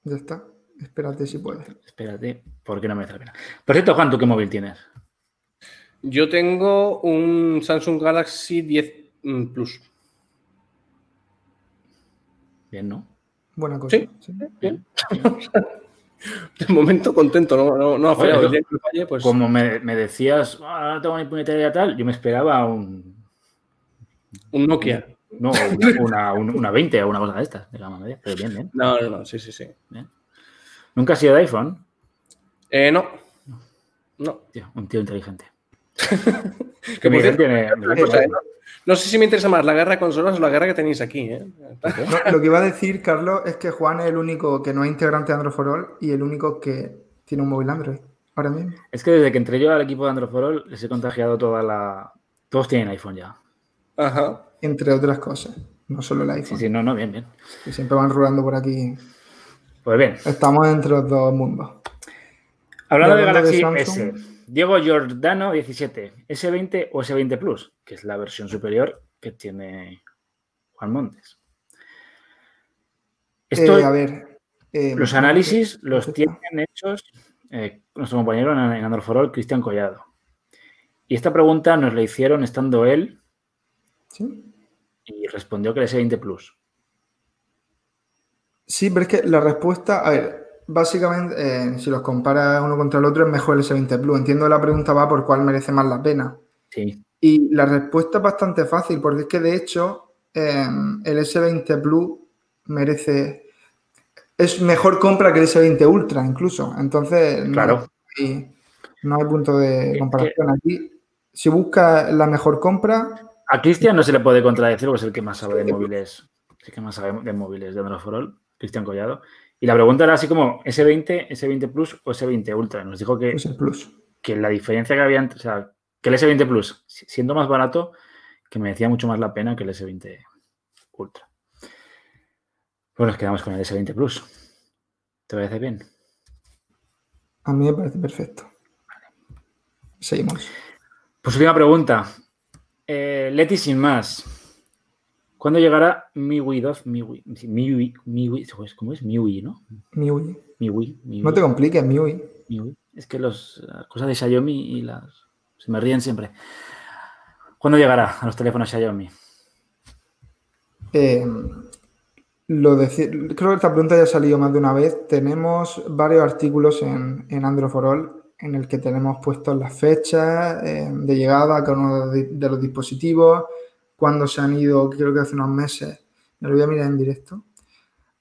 Ya está. Espérate si puedes.
espérate, porque no merece la pena. Por cierto, Juan, ¿tú qué móvil tienes?
Yo tengo un Samsung Galaxy 10 mm, Plus.
Bien, ¿no?
Buena cosa.
Sí.
sí.
Bien. *laughs* De momento contento, no, no, no ha fallado.
yo-
falle, pues
Como me, me decías, "Ah, no tengo ni puñetera tal, yo me esperaba un.
un Nokia.
No, una, una, un- una 20 o una cosa de estas, de gama media. Pero bien, bien.
No, no, no, sí, sí, sí.
¿Nunca has sido de iPhone?
Eh, no. No.
Tío, un tío inteligente. *laughs*
Que
Que
por
Miguel
cierto,
tiene.
una cosa, ¿eh? No sé si me interesa más la guerra de consolas o la guerra que tenéis aquí, ¿eh?
No, lo que iba a decir, Carlos, es que Juan es el único que no es integrante de Android for All y el único que tiene un móvil Android ahora mismo.
Es que desde que entré yo al equipo de Android for All, les he contagiado toda la. Todos tienen iPhone ya.
Ajá.
Entre otras cosas. No solo el
Sí,
iPhone.
sí, no, no, bien, bien.
Que siempre van rulando por aquí.
Pues bien,
Estamos entre los dos mundos.
hablando de Galaxy
Samsung.
S, Diego Giordano 17, S20 o S20 Plus, que es la versión superior que tiene Juan Montes. Esto,
Eh, a ver. eh,
los análisis los
¿dónde
tienen hechos eh, nuestro compañero en, en Android for All, Cristian Collado. Y esta pregunta nos la hicieron estando él
¿Sí?
y respondió que el S20 Plus.
Sí, pero es que la respuesta, a ver, básicamente, eh, si los comparas uno contra el otro, es mejor el S20 Plus. Entiendo la pregunta va por cuál merece más la pena.
Sí,
Y la respuesta es bastante fácil, porque es que de hecho eh, el S20 Plus merece. Es mejor compra que el S20 Ultra, incluso. Entonces, no,
Claro.
hay, no hay punto de comparación aquí. Si buscas la mejor compra,
A Cristian no se le puede contradecir porque es el que más sabe de móviles, es el que más sabe de móviles de Android for All, Cristian Collado. Y la pregunta era así como S20, S20 Plus o S20 Ultra. Nos dijo que,
el Plus.
que la diferencia que había, entre- o sea, que el S20 Plus, si- siendo más barato, que merecía mucho más la pena que el S20 Ultra. Pues nos quedamos con el S20 Plus. ¿Te parece bien?
A mí me parece perfecto. Seguimos.
Pues última pregunta. Eh, Leti sin más. ¿Cuándo llegará MIUI 2? MIUI, MIUI, MIUI, ¿cómo es? MIUI, ¿no?
MIUI.
MIUI, MIUI,
No te compliques, MIUI.
MIUI. Es que los, las cosas de Xiaomi y las... Se me ríen siempre. ¿Cuándo llegará a los teléfonos Xiaomi?
Eh, lo creo que esta pregunta ya ha salido más de una vez. Tenemos varios artículos en, en Android for All en el que tenemos puestos las fechas eh, de llegada a cada uno de, de los dispositivos, cuando se han ido, creo que hace unos meses. Me lo voy a mirar en directo.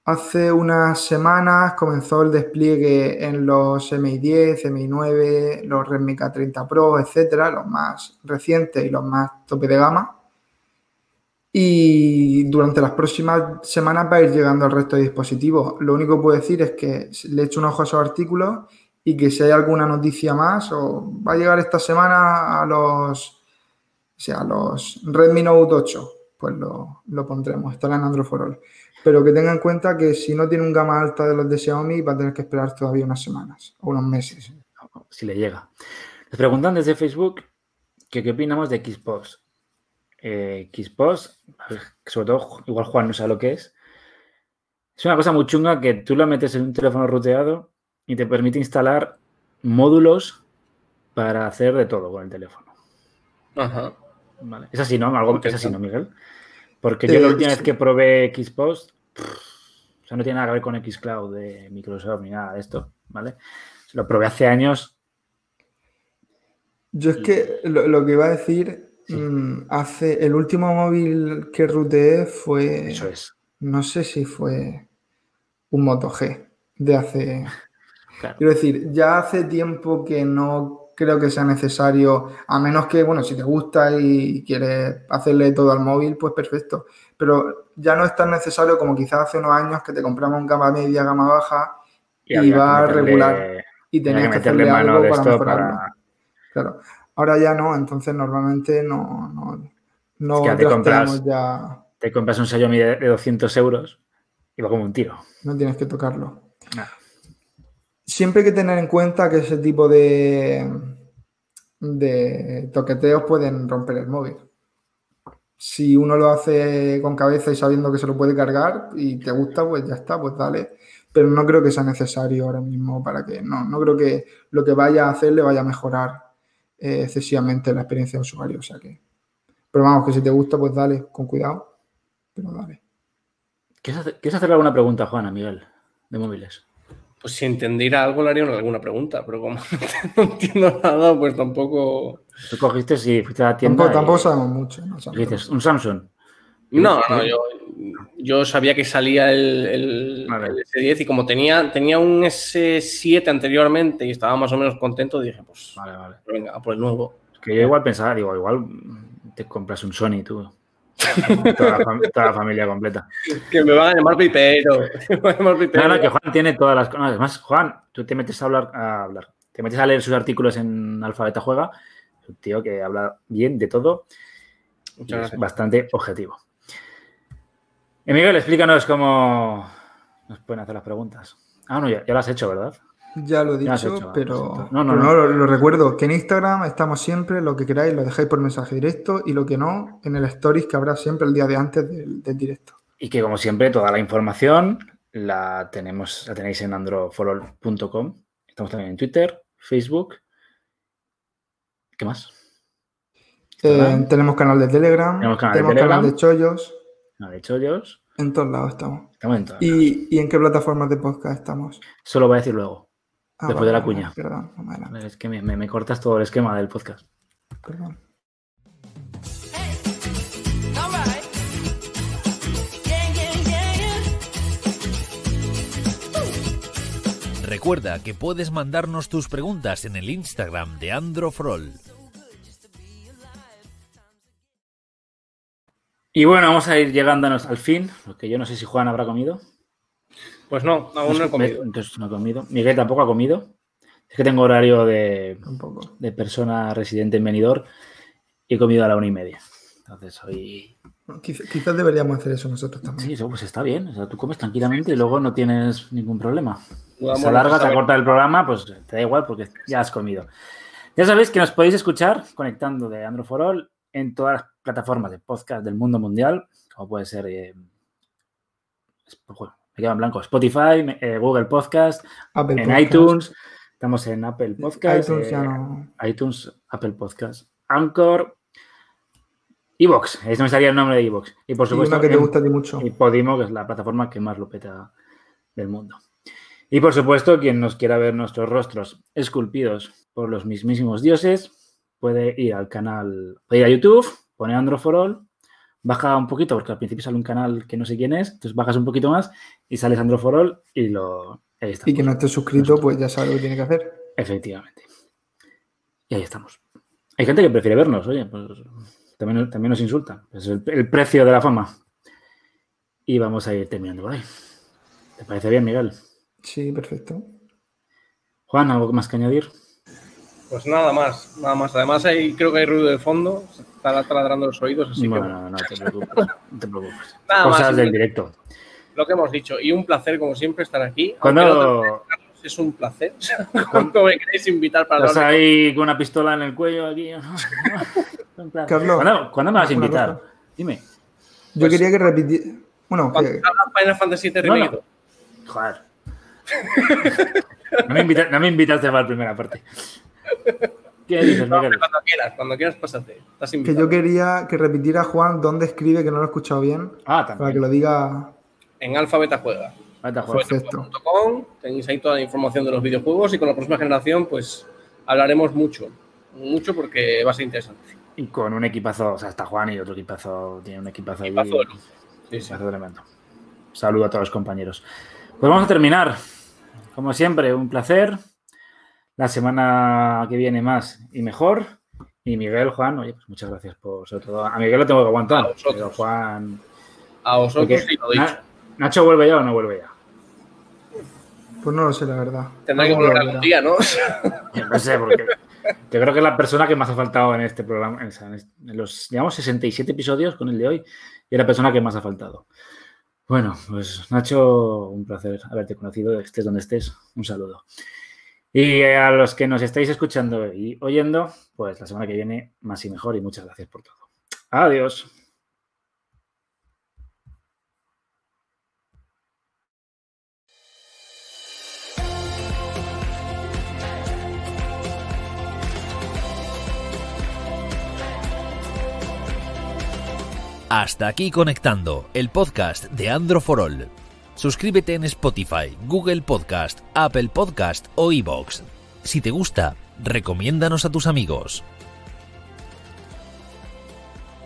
Hace unas semanas comenzó el despliegue en los MI10, MI9, los Redmi K30 Pro, etcétera, los más recientes y los más tope de gama. Y durante las próximas semanas va a ir llegando al resto de dispositivos. Lo único que puedo decir es que le echo un ojo a esos artículos y que si hay alguna noticia más o va a llegar esta semana a los, sea, a los Redmi Note 8 pues lo, lo pondremos. Estará en Android for All. Pero que tenga en cuenta que si no tiene un gama alta de los de Xiaomi, va a tener que esperar todavía unas semanas o unos meses.
si le llega. Nos preguntan desde Facebook que qué opinamos de Xbox. Eh, Xbox, sobre todo, igual Juan no sabe lo que es. Es una cosa muy chunga que tú la metes en un teléfono ruteado y te permite instalar módulos para hacer de todo con el teléfono.
Ajá.
Vale. Es así, ¿no? Algo, es así, ¿no, Miguel? Porque yo la
Eh,
última vez que probé Xbox, o sea, no tiene nada que ver con Xcloud de Microsoft ni nada de esto, ¿vale? Lo probé hace años.
Yo es que lo, lo que iba a decir,
Sí.
mm, hace el último móvil que ruteé fue,
Eso es.
no sé si fue un Moto G de hace, *laughs*
Claro.
quiero decir, ya hace tiempo que no creo que sea necesario, a menos que, bueno, si te gusta y quieres hacerle todo al móvil, pues perfecto. Pero ya no es tan necesario como quizás hace unos años que te compramos un gama media, gama baja y,
que
va
meterle-
regular y tenías
que
hacerle algo
de
para mejorarlo.
para.
Claro. Ahora ya no, entonces normalmente no, no, no
Es que ya te compras-
ya,
Te compras un Xiaomi de, de 200 euros y va como un tiro.
no tienes que tocarlo.
Nada.
Siempre hay que tener en cuenta que ese tipo de, toqueteos pueden romper el móvil. Si uno lo hace con cabeza y sabiendo que se lo puede cargar y te gusta, pues ya está, pues dale. Pero no creo que sea necesario ahora mismo para que, no, no creo que lo que vaya a hacer le vaya a mejorar eh, excesivamente la experiencia de usuario. O sea que, pero vamos, que si te gusta, pues dale, con cuidado, pero dale.
¿Quieres, hacer- alguna pregunta Juana, Miguel, de móviles?
Pues si entendiera algo le haría una- alguna pregunta, pero como *laughs* no entiendo nada, pues tampoco.
Tú cogiste y fuiste a la tienda.
Tampoco, tampoco
y-
sabemos mucho. no
y
sabemos.
dices, un Samsung.
No, no, yo, yo sabía que salía el, el-
Vale.
el S10 y como tenía, tenía un S7 anteriormente y estaba más o menos contento, dije, pues
Vale, vale.
venga, a por el nuevo.
Es que yo igual pensaba, digo, igual te compras un Sony tú. *laughs* toda, la fam- toda la familia completa.
Que me van a llamar pipero. *laughs* me van a llamar pipero.
No, no, que Juan tiene todas las cosas. Además, Juan, tú te metes a hablar, a hablar, te metes a leer sus artículos en Alfabeta Juega. Un tío que habla bien de todo y es bastante objetivo. Y Miguel, explícanos cómo nos pueden hacer las preguntas. Ah, no, ya, ya lo has hecho, ¿verdad?
Ya lo he dicho,
hecho,
pero.
No, no,
pero
no.
lo, lo recuerdo que en Instagram estamos siempre, lo que queráis lo dejáis por mensaje directo y lo que no, en el stories que habrá siempre el día de antes del, del directo.
Y que, como siempre, toda la información la tenemos, la tenéis en androforall.com. Estamos también en Twitter, Facebook. ¿Qué más?
Eh, tenemos canal de Telegram,
Tenemos canal de
tenemos
Telegram.
canal de Chollos,
No, de hecho, ellos.
en todos lados estamos.
Estamos en todas.
¿Y, y en qué plataformas de podcast estamos?
Eso lo voy a decir luego.
Ah,
Después de la cuña.
Perdón, adelanto,
Es que me, me- me cortas todo el esquema del podcast.
perdón.
Recuerda que puedes mandarnos tus preguntas en el Instagram de Androfrol.
Y bueno, vamos a ir llegándonos al fin, porque yo no sé si Juan habrá comido.
Pues no, aún no he comido.
Entonces no he comido. Miguel tampoco ha comido. Es que tengo horario de, de persona residente en Benidorm y he comido a la una y media. Entonces hoy...
Quiz- quizás deberíamos hacer eso nosotros también.
Sí, eso pues está bien. O sea, tú comes tranquilamente y luego no tienes ningún problema.
Vamos
se
a
alarga, se
saber.
acorta el programa, pues te da igual porque ya has comido. Ya sabéis que nos podéis escuchar conectando de Android for All en todas las plataformas de podcast del mundo mundial, como puede ser, eh, me quedo en blanco, Spotify, eh, Google Podcast,
Apple
en
Podcast.
iTunes, estamos en Apple Podcast,
iTunes
eh,
no.
iTunes, Apple Podcast, Anchor, Evox, ahí me salía el nombre de Evox. Y por
Y
supuesto,
una que te
en-
gusta a ti mucho.
y Podimo, que es la plataforma que más lo peta del mundo. Y por supuesto, quien nos quiera ver nuestros rostros esculpidos por los mismísimos dioses, puede ir al canal, puede ir a YouTube, pone Andro for All, baja un poquito, porque al principio sale un canal que no sé quién es, entonces bajas un poquito más y sales Andro for All y lo. Ahí está.
Y que no esté suscrito, pues ya sabe lo que tiene que hacer.
Efectivamente. Y ahí estamos. Hay gente que prefiere vernos, oye, pues también, también nos insultan. Es el, el precio de la fama. Y vamos a ir terminando por ahí. ¿Te parece bien, Miguel?
Sí, perfecto.
Juan, ¿algo más que añadir?
Pues nada más, nada más. Además, hay, creo que hay ruido de fondo, se está taladrando los oídos, así que
Bueno,
bueno,
no, no te preocupes. No te preocupes. *laughs*
Nada
Cosas
más,
del directo.
lo que hemos dicho. Y un placer, como siempre, estar aquí.
Cuando-
no es un placer. *laughs* Cuando me queréis invitar para
Estás
hablar
ahí con una pistola en el cuello aquí. *laughs*
Carlos,
¿Cuándo, cuándo me vas a invitar? Dime.
Yo
Pues-
quería que repitiera. Bueno, que,
Final Fantasy VII
No, no.
Remake.
Joder. No me, invita- no me invitaste para la primera parte. ¿Qué dices,
No,
Miguel?
hombre, cuando quieras, cuando quieras, pásate. Estás
que yo quería que repitiera Juan dónde escribe, que no lo he escuchado bien,
Ah,
para que
también.
lo diga
En Alfa Beta Juega.
Vete a jugar.
perfecto.
tenéis ahí toda la información de los videojuegos y con la próxima generación pues hablaremos mucho, mucho porque va a ser interesante.
Y con un equipazo, o sea, está Juan y otro equipazo, tiene un equipazo ahí.
Equipazo de luz. Sí, sí.
Equipazo tremendo. Saludo a todos los compañeros. Pues vamos a terminar. Como siempre, un placer. La semana que viene más y mejor. Y Miguel, Juan, oye, pues muchas gracias por sobre todo. A Miguel lo tengo que aguantar.
A vosotros.
Pero Juan.
A vosotros
porque
sí lo he dicho.
Na- Nacho vuelve ya o no vuelve ya.
Pues no lo sé, la verdad.
Tendrá que volver algún día, ¿no?
No sé, porque yo creo que es la persona que más ha faltado en este programa, en los, digamos, 67 episodios con el de hoy, y es la persona que más ha faltado. Bueno, pues Nacho, un placer haberte conocido, estés donde estés, un saludo. Y a los que nos estáis escuchando y oyendo, pues la semana que viene más y mejor y muchas gracias por todo. Adiós.
Hasta aquí conectando el podcast de Andro for All. Suscríbete en Spotify, Google Podcast, Apple Podcast o iBox. Si te gusta, recomiéndanos a tus amigos.